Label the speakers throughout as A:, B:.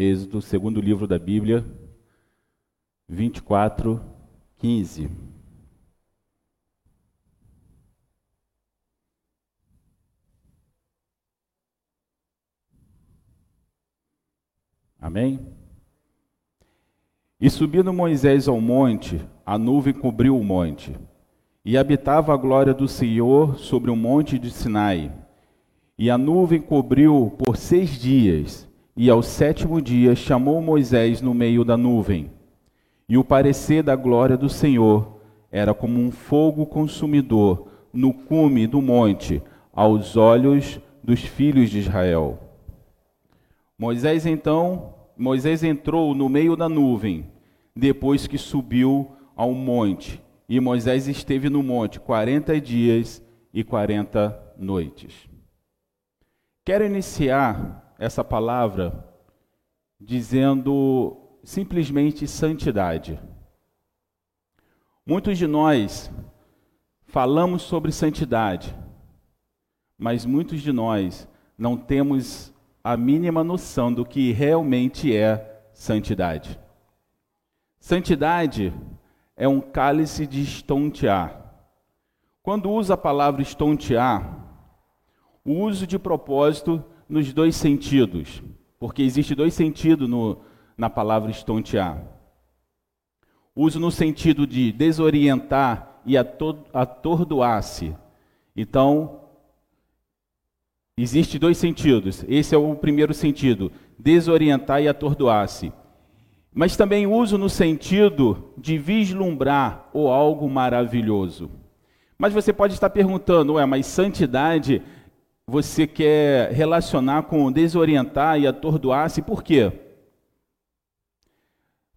A: Êxodo, segundo livro da Bíblia, 24, 15. Amém? E subindo Moisés ao monte, a nuvem cobriu o monte, e habitava a glória do Senhor sobre o monte de Sinai. E a nuvem cobriu por seis dias, e ao sétimo dia chamou Moisés no meio da nuvem. E o parecer da glória do Senhor era como um fogo consumidor no cume do monte, aos olhos dos filhos de Israel. Moisés então, Moisés entrou no meio da nuvem, depois que subiu ao monte. E Moisés esteve no monte quarenta dias e quarenta noites. Quero iniciar essa palavra dizendo simplesmente santidade. Muitos de nós falamos sobre santidade, mas muitos de nós não temos a mínima noção do que realmente é santidade. Santidade é um cálice de estontear. Quando usa a palavra estontear, o uso de propósito nos dois sentidos, porque existe dois sentidos no, na palavra estontear. Uso no sentido de desorientar e atordoar-se. Então, Existe dois sentidos. Esse é o primeiro sentido, desorientar e atordoar-se. Mas também uso no sentido de vislumbrar ou algo maravilhoso. Mas você pode estar perguntando, ué, mas santidade você quer relacionar com desorientar e atordoar-se, por quê?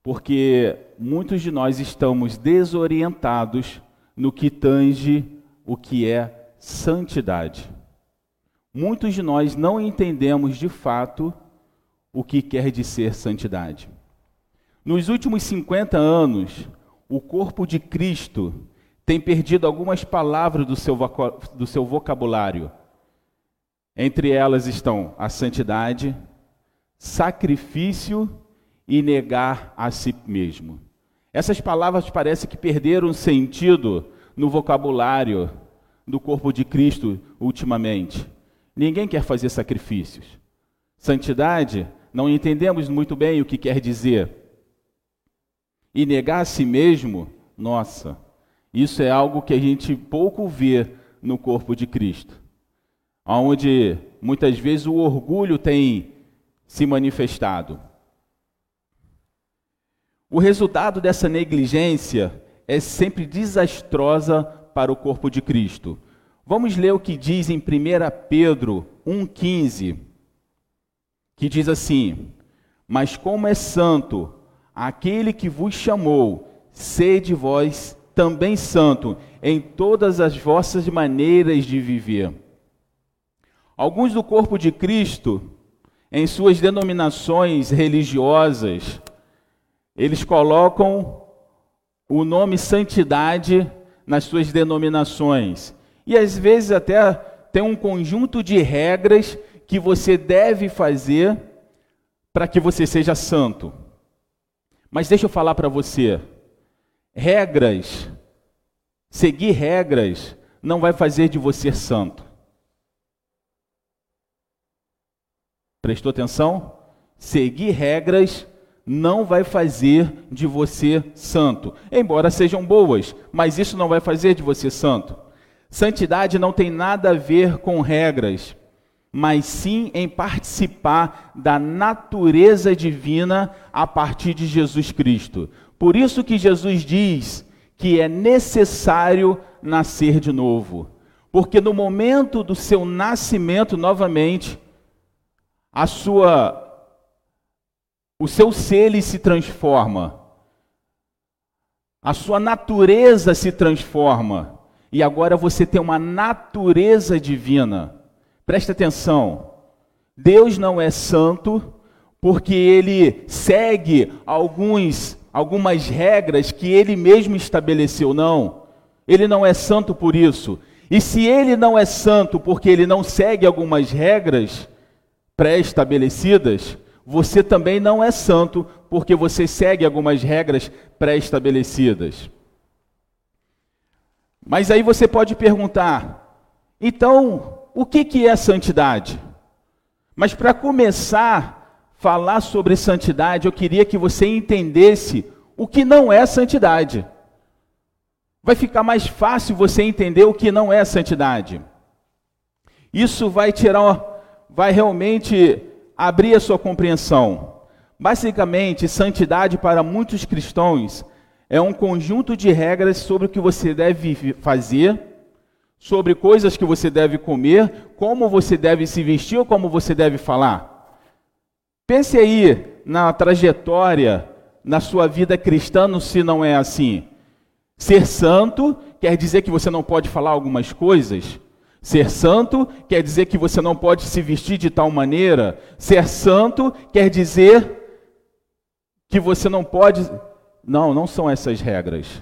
A: Porque muitos de nós estamos desorientados no que tange o que é santidade. Muitos de nós não entendemos de fato o que quer dizer santidade. Nos últimos 50 anos, o corpo de Cristo tem perdido algumas palavras do seu, do seu vocabulário. Entre elas estão a santidade, sacrifício e negar a si mesmo. Essas palavras parecem que perderam sentido no vocabulário do corpo de Cristo ultimamente. Ninguém quer fazer sacrifícios. Santidade, não entendemos muito bem o que quer dizer. E negar a si mesmo, nossa, isso é algo que a gente pouco vê no corpo de Cristo. Onde muitas vezes o orgulho tem se manifestado. O resultado dessa negligência é sempre desastrosa para o corpo de Cristo. Vamos ler o que diz em 1 Pedro 1,15, que diz assim: Mas como é santo aquele que vos chamou, sede vós também santo em todas as vossas maneiras de viver. Alguns do corpo de Cristo, em suas denominações religiosas, eles colocam o nome santidade nas suas denominações e às vezes até tem um conjunto de regras que você deve fazer para que você seja santo. Mas deixa eu falar para você, regras, seguir regras não vai fazer de você santo. Prestou atenção? Seguir regras não vai fazer de você santo. Embora sejam boas, mas isso não vai fazer de você santo. Santidade não tem nada a ver com regras, mas sim em participar da natureza divina a partir de Jesus Cristo. Por isso que Jesus diz que é necessário nascer de novo. Porque no momento do seu nascimento novamente, a sua o seu ser se transforma. A sua natureza se transforma e agora você tem uma natureza divina. Presta atenção. Deus não é santo porque ele segue alguns algumas regras que ele mesmo estabeleceu, não. Ele não é santo por isso. E se ele não é santo porque ele não segue algumas regras pré-estabelecidas, você também não é santo porque você segue algumas regras pré-estabelecidas. Mas aí você pode perguntar: então, o que, que é santidade? Mas para começar a falar sobre santidade, eu queria que você entendesse o que não é santidade. Vai ficar mais fácil você entender o que não é santidade. Isso vai tirar, vai realmente abrir a sua compreensão. Basicamente, santidade para muitos cristãos é um conjunto de regras sobre o que você deve fazer, sobre coisas que você deve comer, como você deve se vestir ou como você deve falar. Pense aí na trajetória, na sua vida cristã, se não é assim. Ser santo quer dizer que você não pode falar algumas coisas. Ser santo quer dizer que você não pode se vestir de tal maneira. Ser santo quer dizer que você não pode. Não, não são essas regras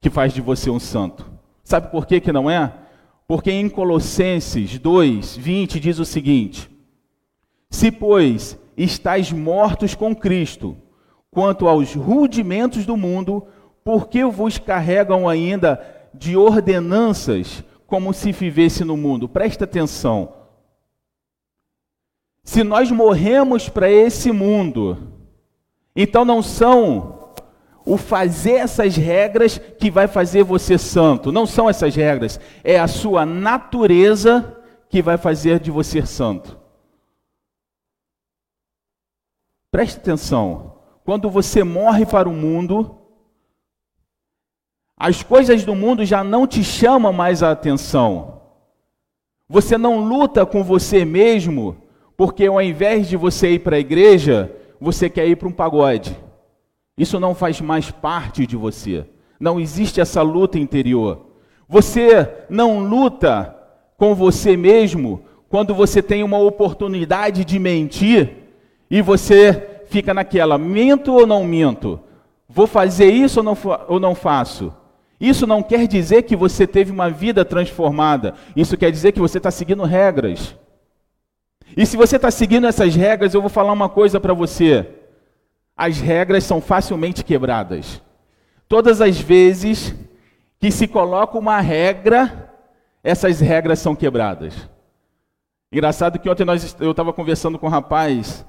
A: que faz de você um santo. Sabe por que, que não é? Porque em Colossenses 2, 20 diz o seguinte: Se, pois, estáis mortos com Cristo, quanto aos rudimentos do mundo, por que vos carregam ainda de ordenanças como se vivesse no mundo. Presta atenção. Se nós morremos para esse mundo, então não são o fazer essas regras que vai fazer você santo. Não são essas regras. É a sua natureza que vai fazer de você santo. Preste atenção. Quando você morre para o mundo, as coisas do mundo já não te chamam mais a atenção. Você não luta com você mesmo, porque ao invés de você ir para a igreja, você quer ir para um pagode. Isso não faz mais parte de você. Não existe essa luta interior. Você não luta com você mesmo quando você tem uma oportunidade de mentir e você fica naquela: minto ou não minto? Vou fazer isso ou não, ou não faço? Isso não quer dizer que você teve uma vida transformada. Isso quer dizer que você está seguindo regras. E se você está seguindo essas regras, eu vou falar uma coisa para você. As regras são facilmente quebradas. Todas as vezes que se coloca uma regra, essas regras são quebradas. Engraçado que ontem nós, eu estava conversando com um rapaz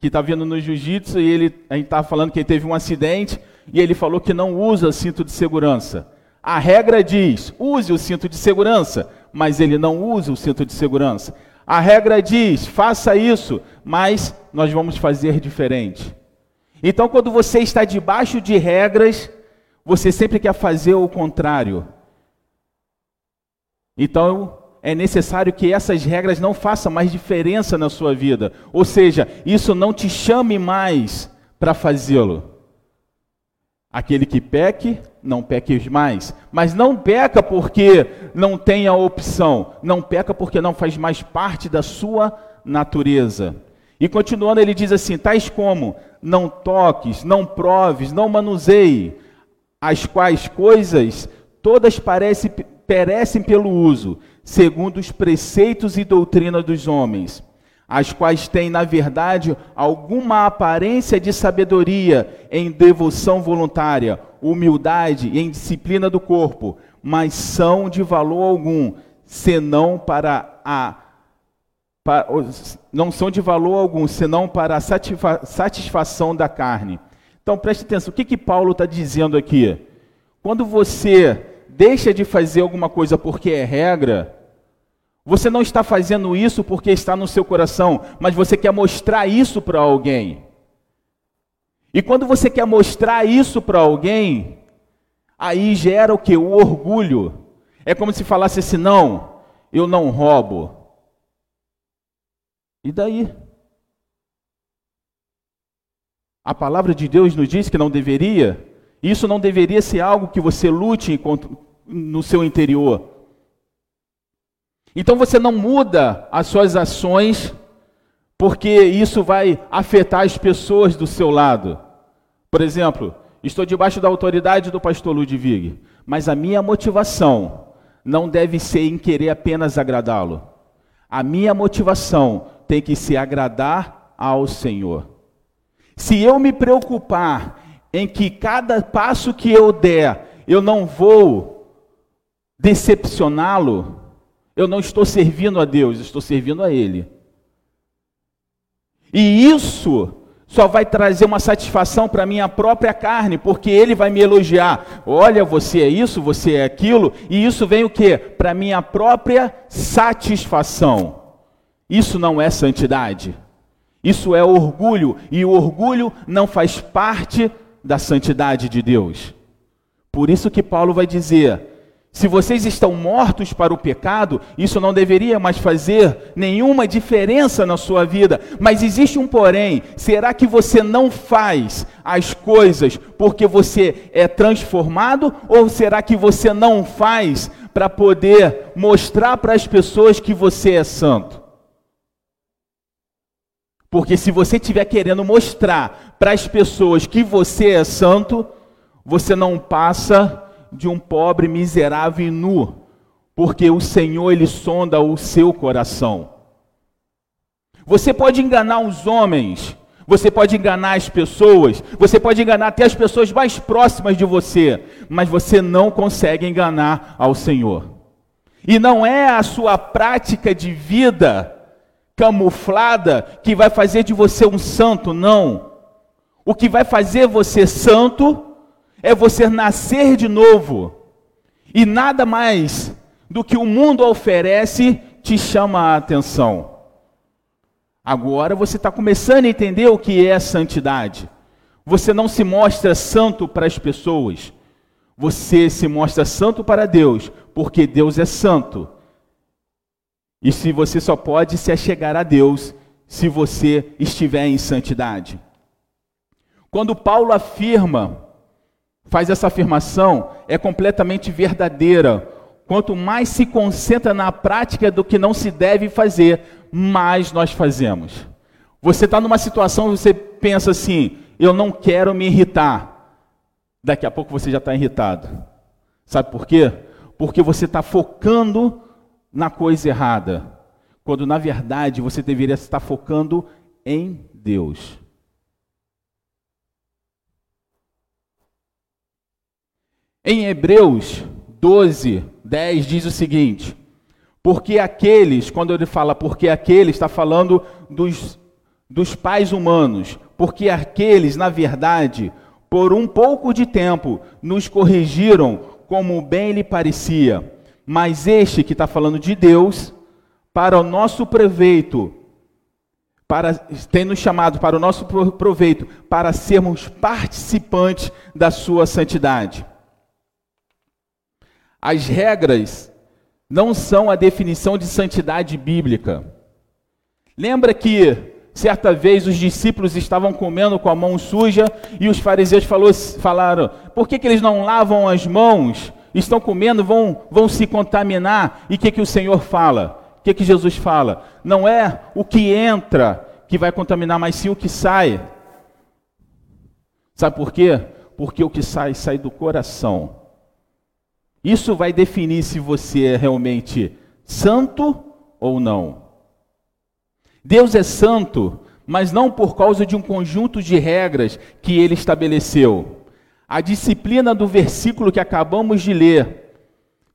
A: que está vindo no jiu-jitsu e ele, estava falando que ele teve um acidente e ele falou que não usa cinto de segurança. A regra diz: use o cinto de segurança, mas ele não usa o cinto de segurança. A regra diz: faça isso, mas nós vamos fazer diferente. Então, quando você está debaixo de regras, você sempre quer fazer o contrário. Então, é necessário que essas regras não façam mais diferença na sua vida. Ou seja, isso não te chame mais para fazê-lo. Aquele que peque, não peque mais. Mas não peca porque não tem a opção. Não peca porque não faz mais parte da sua natureza. E continuando, ele diz assim: tais como não toques, não proves, não manuseie, as quais coisas todas parecem, perecem pelo uso, segundo os preceitos e doutrina dos homens as quais têm, na verdade, alguma aparência de sabedoria em devoção voluntária, humildade e em disciplina do corpo, mas são de valor algum, senão para a para, não são de valor algum, senão para a satisfa, satisfação da carne. Então preste atenção, o que, que Paulo está dizendo aqui? Quando você deixa de fazer alguma coisa porque é regra, você não está fazendo isso porque está no seu coração, mas você quer mostrar isso para alguém. E quando você quer mostrar isso para alguém, aí gera o que? O orgulho. É como se falasse assim: não, eu não roubo. E daí? A palavra de Deus nos diz que não deveria. Isso não deveria ser algo que você lute no seu interior. Então você não muda as suas ações, porque isso vai afetar as pessoas do seu lado. Por exemplo, estou debaixo da autoridade do pastor Ludwig, mas a minha motivação não deve ser em querer apenas agradá-lo. A minha motivação tem que ser agradar ao Senhor. Se eu me preocupar em que cada passo que eu der, eu não vou decepcioná-lo, eu não estou servindo a Deus, estou servindo a Ele. E isso só vai trazer uma satisfação para minha própria carne, porque Ele vai me elogiar. Olha, você é isso, você é aquilo, e isso vem o quê? Para minha própria satisfação. Isso não é santidade. Isso é orgulho, e o orgulho não faz parte da santidade de Deus. Por isso que Paulo vai dizer: se vocês estão mortos para o pecado, isso não deveria mais fazer nenhuma diferença na sua vida. Mas existe um porém: será que você não faz as coisas porque você é transformado? Ou será que você não faz para poder mostrar para as pessoas que você é santo? Porque se você estiver querendo mostrar para as pessoas que você é santo, você não passa de um pobre miserável e nu, porque o Senhor ele sonda o seu coração. Você pode enganar os homens, você pode enganar as pessoas, você pode enganar até as pessoas mais próximas de você, mas você não consegue enganar ao Senhor. E não é a sua prática de vida camuflada que vai fazer de você um santo, não. O que vai fazer você santo é você nascer de novo. E nada mais do que o mundo oferece te chama a atenção. Agora você está começando a entender o que é santidade. Você não se mostra santo para as pessoas. Você se mostra santo para Deus, porque Deus é santo. E se você só pode se achegar a Deus se você estiver em santidade. Quando Paulo afirma, faz essa afirmação, é completamente verdadeira. Quanto mais se concentra na prática do que não se deve fazer, mais nós fazemos. Você está numa situação, você pensa assim: eu não quero me irritar. Daqui a pouco você já está irritado. Sabe por quê? Porque você está focando na coisa errada, quando na verdade você deveria estar focando em Deus. Em Hebreus 12, 10 diz o seguinte: porque aqueles, quando ele fala porque aqueles, está falando dos, dos pais humanos, porque aqueles, na verdade, por um pouco de tempo, nos corrigiram como bem lhe parecia mas este que está falando de Deus, para o nosso proveito, para tem nos chamado para o nosso proveito, para sermos participantes da sua santidade. As regras não são a definição de santidade bíblica. Lembra que certa vez os discípulos estavam comendo com a mão suja e os fariseus falou, falaram: por que, que eles não lavam as mãos? estão comendo, vão, vão se contaminar. E o que, que o Senhor fala? O que, que Jesus fala? Não é o que entra que vai contaminar, mas sim o que sai. Sabe por quê? Porque o que sai, sai do coração. Isso vai definir se você é realmente santo ou não. Deus é santo, mas não por causa de um conjunto de regras que ele estabeleceu. A disciplina do versículo que acabamos de ler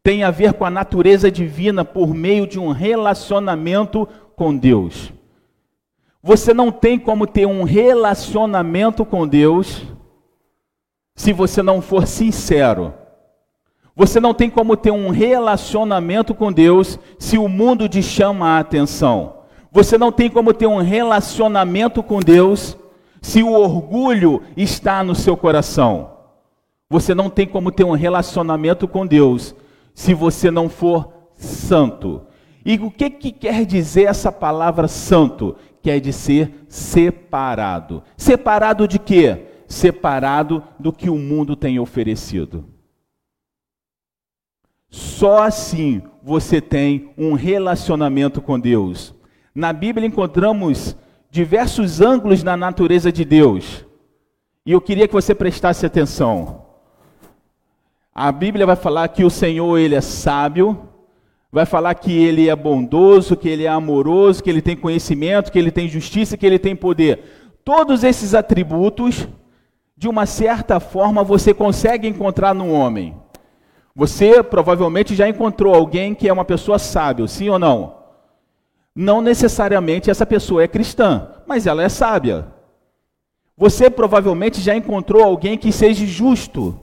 A: tem a ver com a natureza divina por meio de um relacionamento com Deus. Você não tem como ter um relacionamento com Deus se você não for sincero. Você não tem como ter um relacionamento com Deus se o mundo te chama a atenção. Você não tem como ter um relacionamento com Deus se o orgulho está no seu coração. Você não tem como ter um relacionamento com Deus se você não for santo. E o que, que quer dizer essa palavra santo? Quer dizer separado. Separado de quê? Separado do que o mundo tem oferecido. Só assim você tem um relacionamento com Deus. Na Bíblia encontramos diversos ângulos na natureza de Deus. E eu queria que você prestasse atenção. A Bíblia vai falar que o Senhor, ele é sábio, vai falar que ele é bondoso, que ele é amoroso, que ele tem conhecimento, que ele tem justiça, que ele tem poder. Todos esses atributos, de uma certa forma, você consegue encontrar no homem. Você provavelmente já encontrou alguém que é uma pessoa sábia, sim ou não? Não necessariamente essa pessoa é cristã, mas ela é sábia. Você provavelmente já encontrou alguém que seja justo.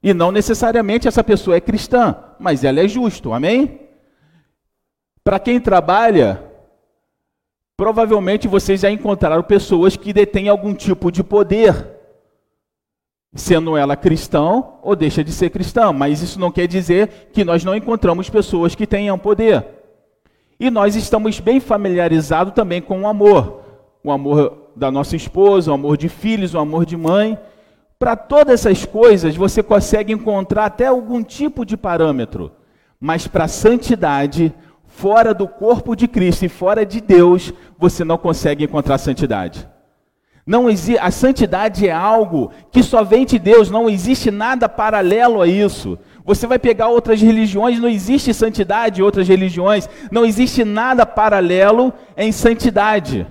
A: E não necessariamente essa pessoa é cristã, mas ela é justo, amém? Para quem trabalha, provavelmente vocês já encontraram pessoas que detêm algum tipo de poder sendo ela cristão ou deixa de ser cristã, mas isso não quer dizer que nós não encontramos pessoas que tenham poder. E nós estamos bem familiarizados também com o amor, o amor da nossa esposa, o amor de filhos, o amor de mãe. Para todas essas coisas você consegue encontrar até algum tipo de parâmetro, mas para a santidade, fora do corpo de Cristo e fora de Deus, você não consegue encontrar santidade. Não a santidade é algo que só vem de Deus, não existe nada paralelo a isso. Você vai pegar outras religiões, não existe santidade em outras religiões, não existe nada paralelo em santidade.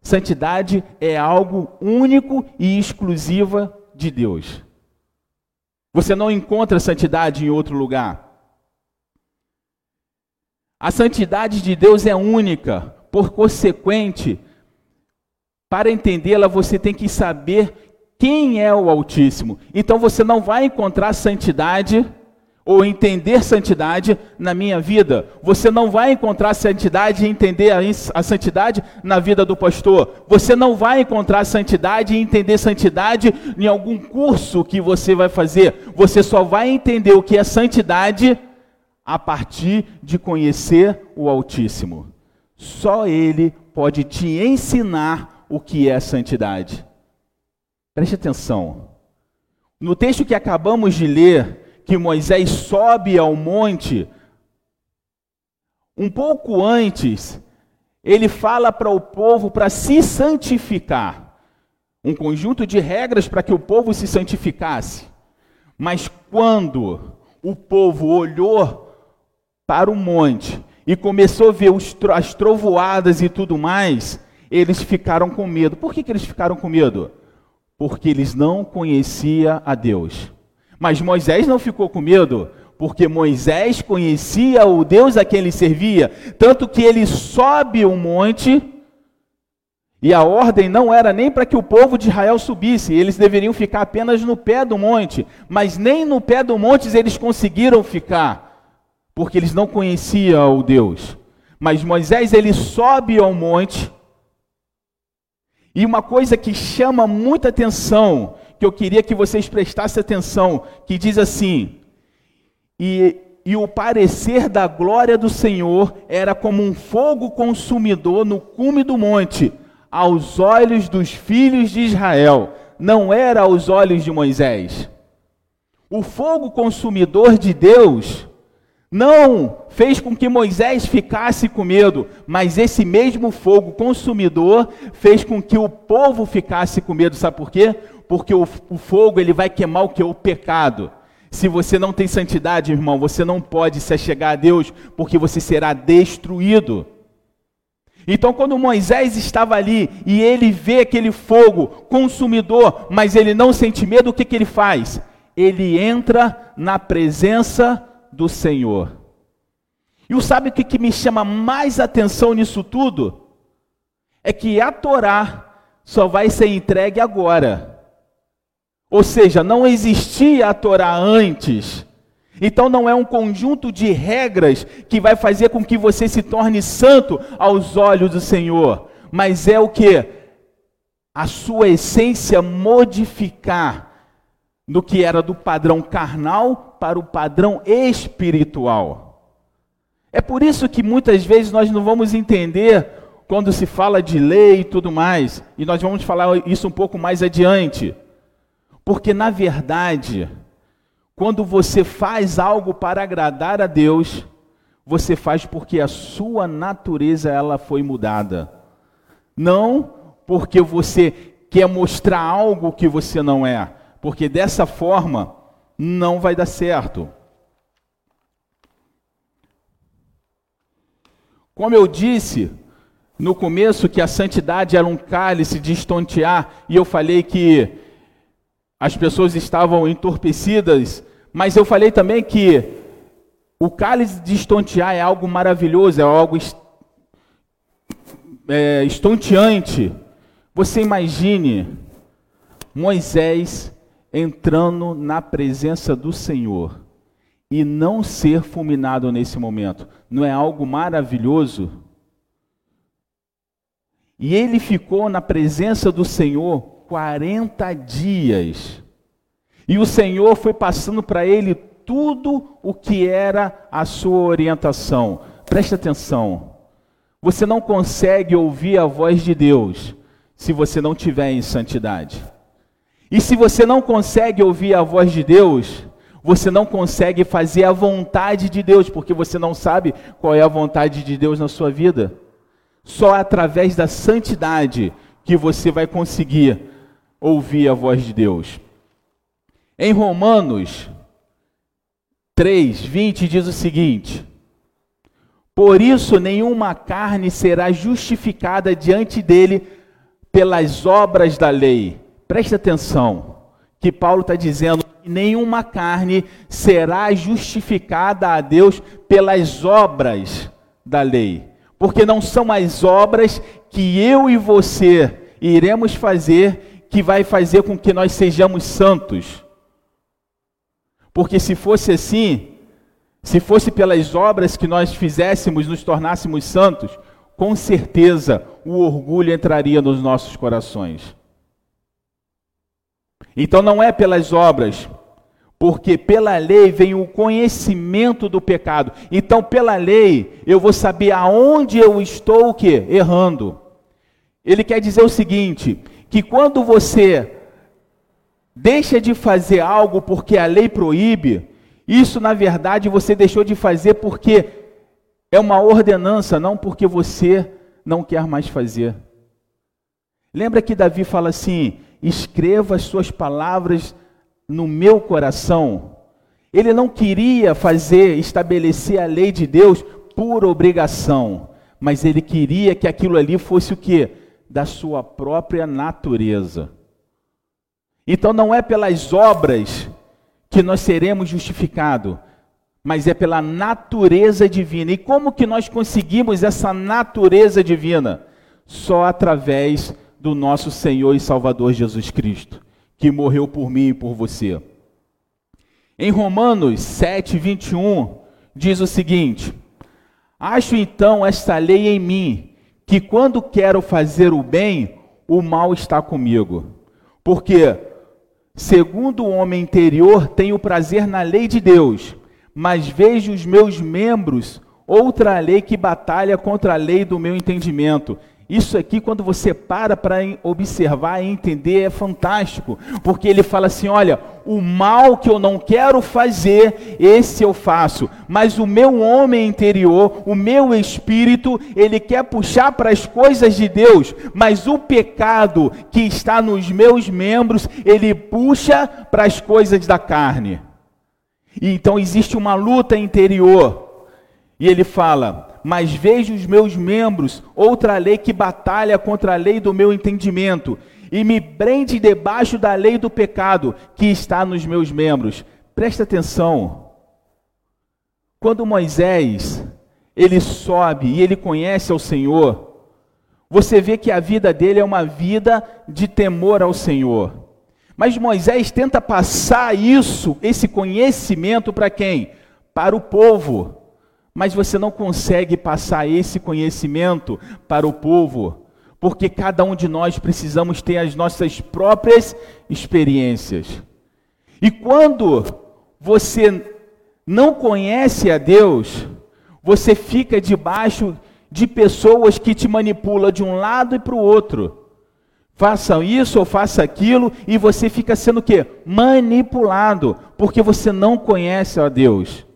A: Santidade é algo único e exclusiva de Deus. Você não encontra santidade em outro lugar. A santidade de Deus é única, por consequente, para entendê-la, você tem que saber quem é o Altíssimo. Então você não vai encontrar santidade ou entender santidade na minha vida. Você não vai encontrar santidade e entender a, santidade na vida do pastor. Você não vai encontrar santidade e entender santidade em algum curso que você vai fazer. Você só vai entender o que é santidade a partir de conhecer o Altíssimo. Só Ele pode te ensinar o que é santidade. Preste atenção. No texto que acabamos de ler, que Moisés sobe ao monte, um pouco antes, ele fala para o povo para se santificar. Um conjunto de regras para que o povo se santificasse. Mas quando o povo olhou para o monte e começou a ver as trovoadas e tudo mais, eles ficaram com medo. Por que, que eles ficaram com medo? Porque eles não conheciam a Deus. Mas Moisés não ficou com medo, porque Moisés conhecia o Deus a quem ele servia, tanto que ele sobe o um monte, e a ordem não era nem para que o povo de Israel subisse, eles deveriam ficar apenas no pé do monte, mas nem no pé do monte eles conseguiram ficar, porque eles não conheciam o Deus. Mas Moisés ele sobe ao monte, e uma coisa que chama muita atenção, que eu queria que vocês prestassem atenção, que diz assim: e, e o parecer da glória do Senhor era como um fogo consumidor no cume do monte, aos olhos dos filhos de Israel, não era aos olhos de Moisés. O fogo consumidor de Deus não fez com que Moisés ficasse com medo, mas esse mesmo fogo consumidor fez com que o povo ficasse com medo. Sabe por quê? Porque o, o fogo ele vai queimar o que? O pecado. Se você não tem santidade, irmão, você não pode se achegar a Deus, porque você será destruído. Então, quando Moisés estava ali e ele vê aquele fogo consumidor, mas ele não sente medo, o que, que ele faz? Ele entra na presença do Senhor. E sabe o que, que me chama mais atenção nisso tudo? É que a Torá só vai ser entregue agora. Ou seja, não existia a Torá antes. Então não é um conjunto de regras que vai fazer com que você se torne santo aos olhos do Senhor, mas é o que a sua essência modificar no que era do padrão carnal para o padrão espiritual. É por isso que muitas vezes nós não vamos entender quando se fala de lei e tudo mais, e nós vamos falar isso um pouco mais adiante. Porque na verdade, quando você faz algo para agradar a Deus, você faz porque a sua natureza ela foi mudada. Não porque você quer mostrar algo que você não é porque dessa forma não vai dar certo. Como eu disse no começo que a santidade era um cálice de estontear, e eu falei que as pessoas estavam entorpecidas, mas eu falei também que o cálice de estontear é algo maravilhoso, é algo é, estonteante. Você imagine Moisés entrando na presença do Senhor e não ser fulminado nesse momento. Não é algo maravilhoso? E ele ficou na presença do Senhor 40 dias. E o Senhor foi passando para ele tudo o que era a sua orientação. Preste atenção. Você não consegue ouvir a voz de Deus se você não tiver em santidade. E se você não consegue ouvir a voz de Deus, você não consegue fazer a vontade de Deus, porque você não sabe qual é a vontade de Deus na sua vida. Só através da santidade que você vai conseguir ouvir a voz de Deus. Em Romanos 3, 20 diz o seguinte: Por isso nenhuma carne será justificada diante dele pelas obras da lei Preste atenção, que Paulo está dizendo que nenhuma carne será justificada a Deus pelas obras da lei, porque não são as obras que eu e você iremos fazer que vai fazer com que nós sejamos santos. Porque se fosse assim, se fosse pelas obras que nós fizéssemos, nos tornássemos santos, com certeza o orgulho entraria nos nossos corações. Então não é pelas obras, porque pela lei vem o conhecimento do pecado. Então pela lei eu vou saber aonde eu estou o quê? Errando. Ele quer dizer o seguinte, que quando você deixa de fazer algo porque a lei proíbe, isso na verdade você deixou de fazer porque é uma ordenança, não porque você não quer mais fazer. Lembra que Davi fala assim: escreva as suas palavras no meu coração. Ele não queria fazer, estabelecer a lei de Deus por obrigação, mas ele queria que aquilo ali fosse o que? Da sua própria natureza. Então não é pelas obras que nós seremos justificados, mas é pela natureza divina. E como que nós conseguimos essa natureza divina? Só através do nosso Senhor e Salvador Jesus Cristo, que morreu por mim e por você. Em Romanos 7, 21, diz o seguinte: Acho então esta lei em mim, que quando quero fazer o bem, o mal está comigo. Porque, segundo o homem interior, tenho prazer na lei de Deus, mas vejo os meus membros outra lei que batalha contra a lei do meu entendimento isso aqui, quando você para para observar e entender, é fantástico, porque ele fala assim: olha, o mal que eu não quero fazer, esse eu faço, mas o meu homem interior, o meu espírito, ele quer puxar para as coisas de Deus, mas o pecado que está nos meus membros, ele puxa para as coisas da carne. E então existe uma luta interior, e ele fala: mas vejo os meus membros, outra lei que batalha contra a lei do meu entendimento, e me prende debaixo da lei do pecado que está nos meus membros. Presta atenção. Quando Moisés, ele sobe e ele conhece ao Senhor, você vê que a vida dele é uma vida de temor ao Senhor. Mas Moisés tenta passar isso, esse conhecimento para quem? Para o povo mas você não consegue passar esse conhecimento para o povo, porque cada um de nós precisamos ter as nossas próprias experiências. E quando você não conhece a Deus, você fica debaixo de pessoas que te manipulam de um lado e para o outro. Façam isso ou faça aquilo e você fica sendo o quê? Manipulado, porque você não conhece a Deus.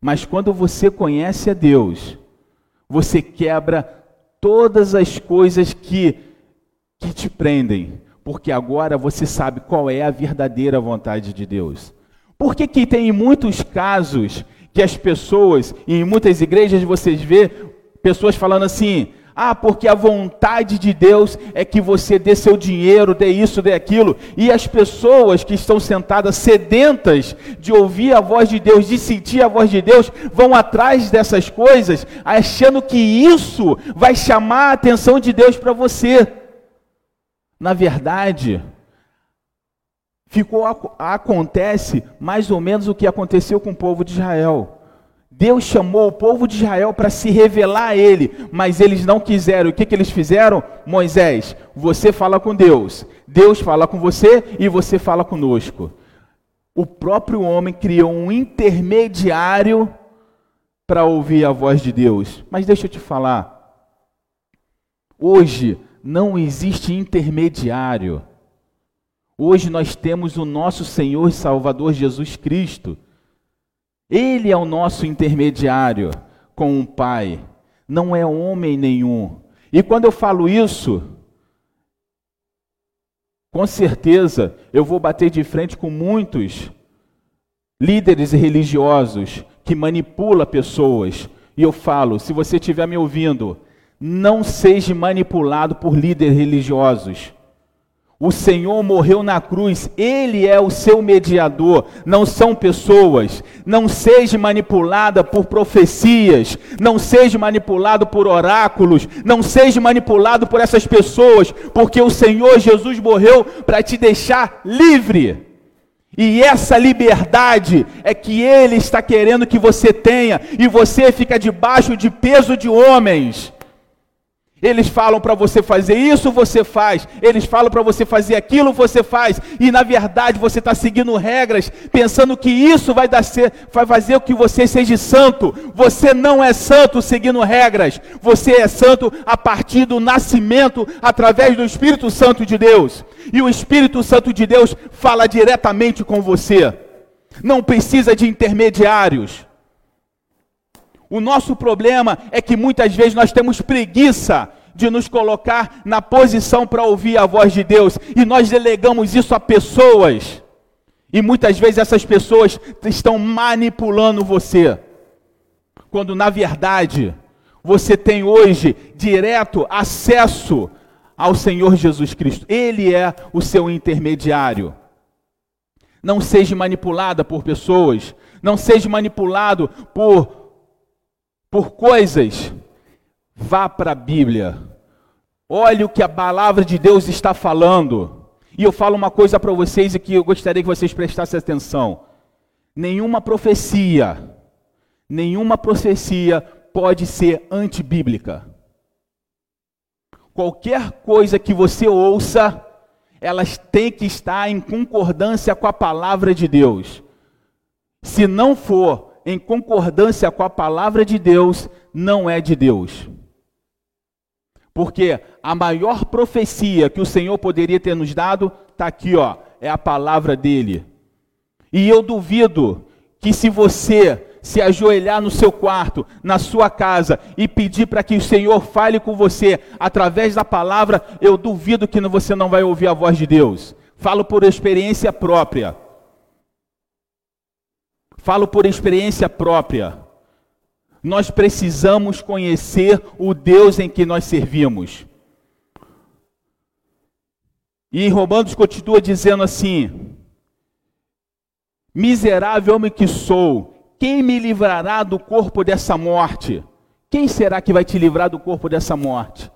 A: Mas quando você conhece a Deus, você quebra todas as coisas que, que te prendem, porque agora você sabe qual é a verdadeira vontade de Deus. Por que, que tem muitos casos que as pessoas, em muitas igrejas vocês vê pessoas falando assim: ah, porque a vontade de Deus é que você dê seu dinheiro, dê isso, dê aquilo. E as pessoas que estão sentadas sedentas de ouvir a voz de Deus, de sentir a voz de Deus, vão atrás dessas coisas, achando que isso vai chamar a atenção de Deus para você. Na verdade, ficou acontece mais ou menos o que aconteceu com o povo de Israel. Deus chamou o povo de Israel para se revelar a ele, mas eles não quiseram. O que, que eles fizeram? Moisés, você fala com Deus, Deus fala com você e você fala conosco. O próprio homem criou um intermediário para ouvir a voz de Deus. Mas deixa eu te falar, hoje não existe intermediário. Hoje nós temos o nosso Senhor e Salvador Jesus Cristo. Ele é o nosso intermediário com o Pai, não é homem nenhum. E quando eu falo isso, com certeza eu vou bater de frente com muitos líderes religiosos que manipulam pessoas. E eu falo, se você estiver me ouvindo, não seja manipulado por líderes religiosos. O Senhor morreu na cruz, Ele é o seu mediador, não são pessoas. Não seja manipulada por profecias, não seja manipulado por oráculos, não seja manipulado por essas pessoas, porque o Senhor Jesus morreu para te deixar livre. E essa liberdade é que Ele está querendo que você tenha, e você fica debaixo de peso de homens. Eles falam para você fazer isso, você faz. Eles falam para você fazer aquilo, você faz. E na verdade você está seguindo regras, pensando que isso vai, dar ser, vai fazer com que você seja santo. Você não é santo seguindo regras. Você é santo a partir do nascimento, através do Espírito Santo de Deus. E o Espírito Santo de Deus fala diretamente com você. Não precisa de intermediários. O nosso problema é que muitas vezes nós temos preguiça de nos colocar na posição para ouvir a voz de Deus e nós delegamos isso a pessoas. E muitas vezes essas pessoas estão manipulando você. Quando na verdade você tem hoje direto acesso ao Senhor Jesus Cristo. Ele é o seu intermediário. Não seja manipulada por pessoas, não seja manipulado por por coisas, vá para a Bíblia. Olhe o que a palavra de Deus está falando. E eu falo uma coisa para vocês e que eu gostaria que vocês prestassem atenção. Nenhuma profecia, nenhuma profecia pode ser antibíblica. Qualquer coisa que você ouça, elas têm que estar em concordância com a palavra de Deus. Se não for, em concordância com a palavra de Deus, não é de Deus. Porque a maior profecia que o Senhor poderia ter nos dado está aqui, ó, é a palavra dele. E eu duvido que se você se ajoelhar no seu quarto, na sua casa e pedir para que o Senhor fale com você através da palavra, eu duvido que você não vai ouvir a voz de Deus. Falo por experiência própria. Falo por experiência própria. Nós precisamos conhecer o Deus em que nós servimos. E Romanos continua dizendo assim: Miserável homem que sou, quem me livrará do corpo dessa morte? Quem será que vai te livrar do corpo dessa morte?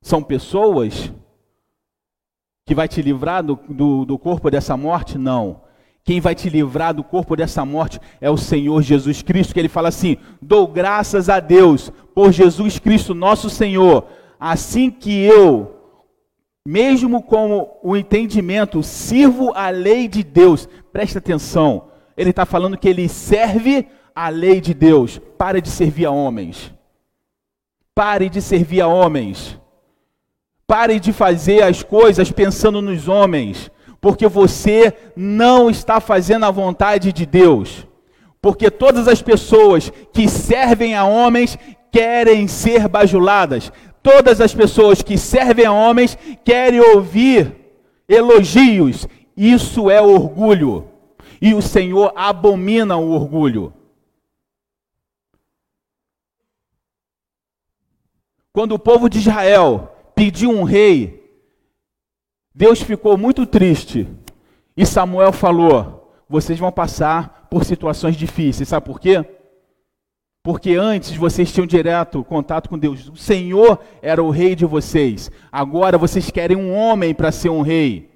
A: São pessoas que vai te livrar do, do, do corpo dessa morte? Não. Quem vai te livrar do corpo dessa morte é o Senhor Jesus Cristo, que ele fala assim: dou graças a Deus por Jesus Cristo, nosso Senhor, assim que eu, mesmo com o entendimento, sirvo a lei de Deus. Presta atenção, ele está falando que ele serve a lei de Deus. Pare de servir a homens. Pare de servir a homens. Pare de fazer as coisas pensando nos homens porque você não está fazendo a vontade de Deus. Porque todas as pessoas que servem a homens querem ser bajuladas. Todas as pessoas que servem a homens querem ouvir elogios. Isso é orgulho. E o Senhor abomina o orgulho. Quando o povo de Israel pediu um rei, Deus ficou muito triste. E Samuel falou: vocês vão passar por situações difíceis. Sabe por quê? Porque antes vocês tinham direto contato com Deus. O Senhor era o rei de vocês. Agora vocês querem um homem para ser um rei.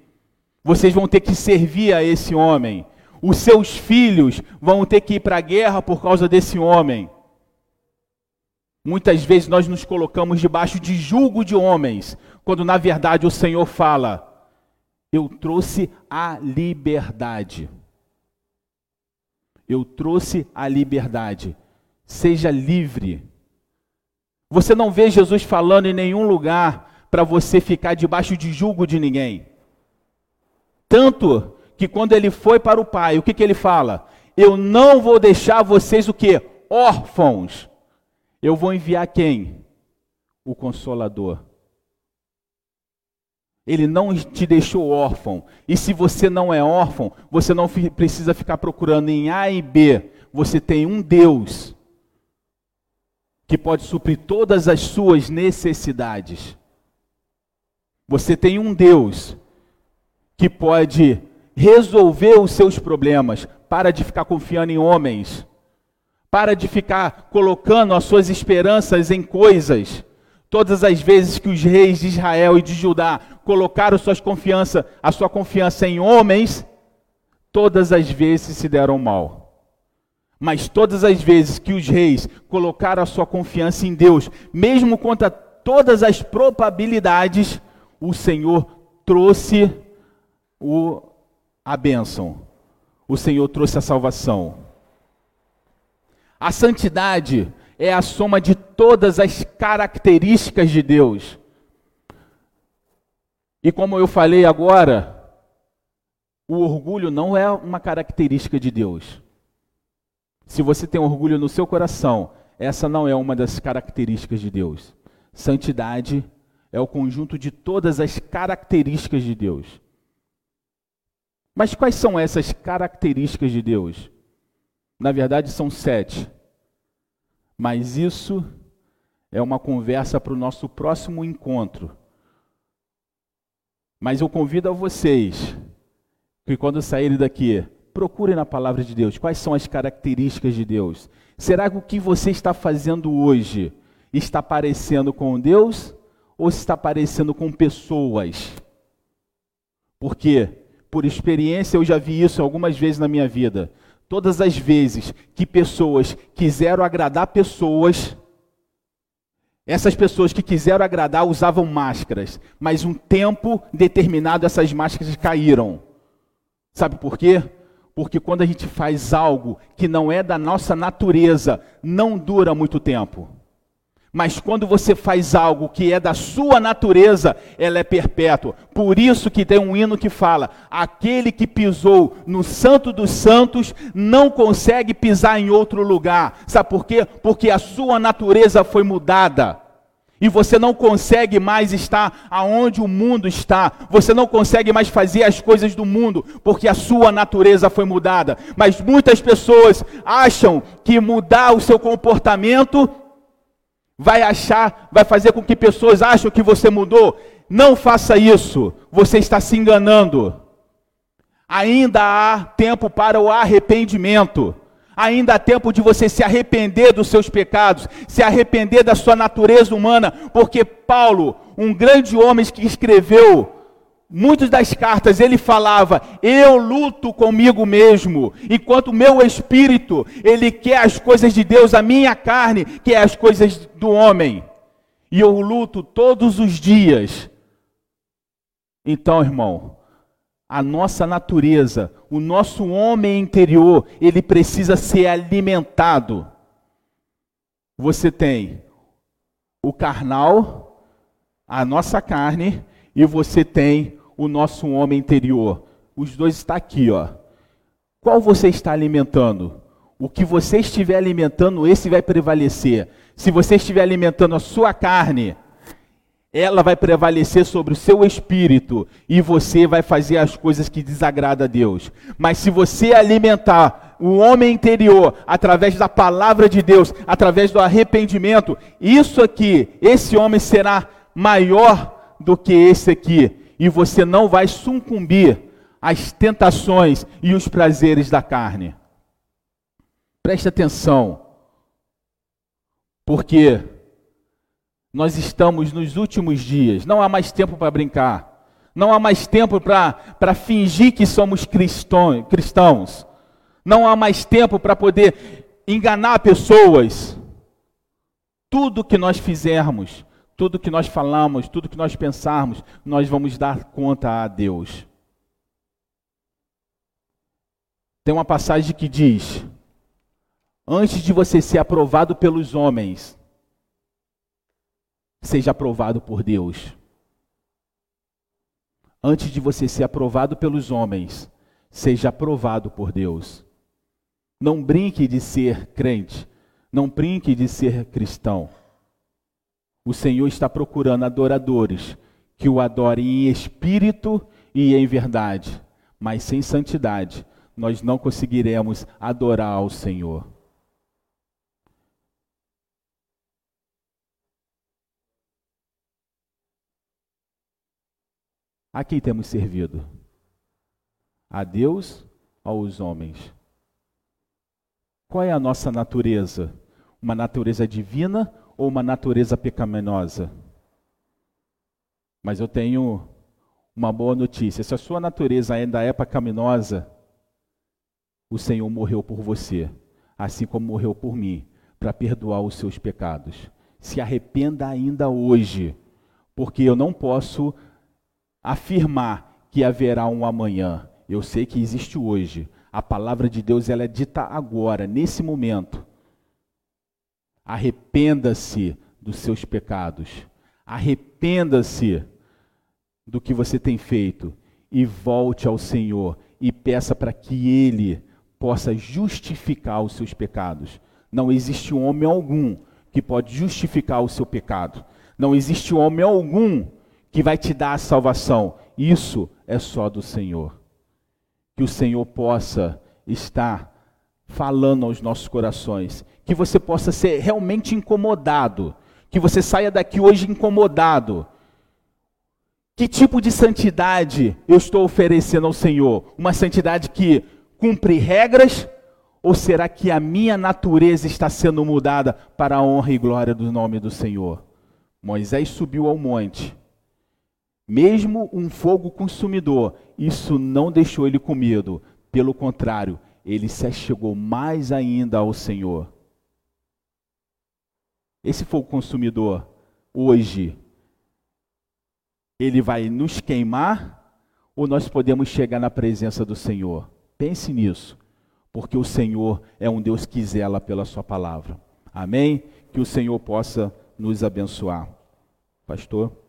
A: Vocês vão ter que servir a esse homem. Os seus filhos vão ter que ir para a guerra por causa desse homem. Muitas vezes nós nos colocamos debaixo de julgo de homens, quando na verdade o Senhor fala: Eu trouxe a liberdade. Eu trouxe a liberdade seja livre. Você não vê Jesus falando em nenhum lugar para você ficar debaixo de julgo de ninguém. Tanto que quando ele foi para o Pai, o que, que ele fala? Eu não vou deixar vocês o que? Órfãos. Eu vou enviar quem? O Consolador. Ele não te deixou órfão. E se você não é órfão, você não precisa ficar procurando em A e B. Você tem um Deus que pode suprir todas as suas necessidades. Você tem um Deus que pode resolver os seus problemas. Para de ficar confiando em homens. Para de ficar colocando as suas esperanças em coisas. Todas as vezes que os reis de Israel e de Judá colocaram suas confiança, a sua confiança em homens, todas as vezes se deram mal. Mas todas as vezes que os reis colocaram a sua confiança em Deus, mesmo contra todas as probabilidades, o Senhor trouxe o, a bênção. O Senhor trouxe a salvação. A santidade é a soma de todas as características de Deus. E como eu falei agora, o orgulho não é uma característica de Deus. Se você tem orgulho no seu coração, essa não é uma das características de Deus. Santidade é o conjunto de todas as características de Deus. Mas quais são essas características de Deus? Na verdade, são sete. Mas isso é uma conversa para o nosso próximo encontro. Mas eu convido a vocês que, quando saírem daqui, Procure na palavra de Deus quais são as características de Deus. Será que o que você está fazendo hoje está parecendo com Deus ou está parecendo com pessoas? Porque, por experiência, eu já vi isso algumas vezes na minha vida. Todas as vezes que pessoas quiseram agradar pessoas, essas pessoas que quiseram agradar usavam máscaras, mas um tempo determinado essas máscaras caíram. Sabe por quê? Porque quando a gente faz algo que não é da nossa natureza, não dura muito tempo. Mas quando você faz algo que é da sua natureza, ela é perpétua. Por isso que tem um hino que fala: aquele que pisou no Santo dos Santos não consegue pisar em outro lugar. Sabe por quê? Porque a sua natureza foi mudada. E você não consegue mais estar aonde o mundo está. Você não consegue mais fazer as coisas do mundo, porque a sua natureza foi mudada. Mas muitas pessoas acham que mudar o seu comportamento vai achar, vai fazer com que pessoas acham que você mudou. Não faça isso. Você está se enganando. Ainda há tempo para o arrependimento. Ainda há tempo de você se arrepender dos seus pecados, se arrepender da sua natureza humana, porque Paulo, um grande homem que escreveu muitas das cartas, ele falava: "Eu luto comigo mesmo, enquanto o meu espírito, ele quer as coisas de Deus, a minha carne quer as coisas do homem". E eu luto todos os dias. Então, irmão, a nossa natureza, o nosso homem interior, ele precisa ser alimentado. Você tem o carnal, a nossa carne, e você tem o nosso homem interior. Os dois estão aqui, ó. Qual você está alimentando? O que você estiver alimentando, esse vai prevalecer. Se você estiver alimentando a sua carne, ela vai prevalecer sobre o seu espírito e você vai fazer as coisas que desagradam a Deus. Mas se você alimentar o homem interior, através da palavra de Deus, através do arrependimento, isso aqui, esse homem será maior do que esse aqui. E você não vai sucumbir às tentações e os prazeres da carne. Preste atenção, porque nós estamos nos últimos dias, não há mais tempo para brincar. Não há mais tempo para fingir que somos cristãos. Não há mais tempo para poder enganar pessoas. Tudo que nós fizermos, tudo que nós falamos, tudo que nós pensarmos, nós vamos dar conta a Deus. Tem uma passagem que diz: Antes de você ser aprovado pelos homens, seja aprovado por Deus antes de você ser aprovado pelos homens, seja aprovado por Deus. Não brinque de ser crente, não brinque de ser cristão. O Senhor está procurando adoradores que o adorem em espírito e em verdade, mas sem santidade nós não conseguiremos adorar ao Senhor. A quem temos servido? A Deus ou aos homens? Qual é a nossa natureza? Uma natureza divina ou uma natureza pecaminosa? Mas eu tenho uma boa notícia: se a sua natureza ainda é pecaminosa, o Senhor morreu por você, assim como morreu por mim, para perdoar os seus pecados. Se arrependa ainda hoje, porque eu não posso afirmar que haverá um amanhã. Eu sei que existe hoje. A palavra de Deus ela é dita agora, nesse momento. Arrependa-se dos seus pecados. Arrependa-se do que você tem feito e volte ao Senhor e peça para que ele possa justificar os seus pecados. Não existe homem algum que pode justificar o seu pecado. Não existe homem algum que vai te dar a salvação. Isso é só do Senhor. Que o Senhor possa estar falando aos nossos corações, que você possa ser realmente incomodado, que você saia daqui hoje incomodado. Que tipo de santidade eu estou oferecendo ao Senhor? Uma santidade que cumpre regras? Ou será que a minha natureza está sendo mudada para a honra e glória do nome do Senhor? Moisés subiu ao monte mesmo um fogo consumidor, isso não deixou ele com medo. Pelo contrário, ele se chegou mais ainda ao Senhor. Esse fogo consumidor, hoje, ele vai nos queimar ou nós podemos chegar na presença do Senhor? Pense nisso, porque o Senhor é um Deus que zela pela Sua palavra. Amém? Que o Senhor possa nos abençoar. Pastor.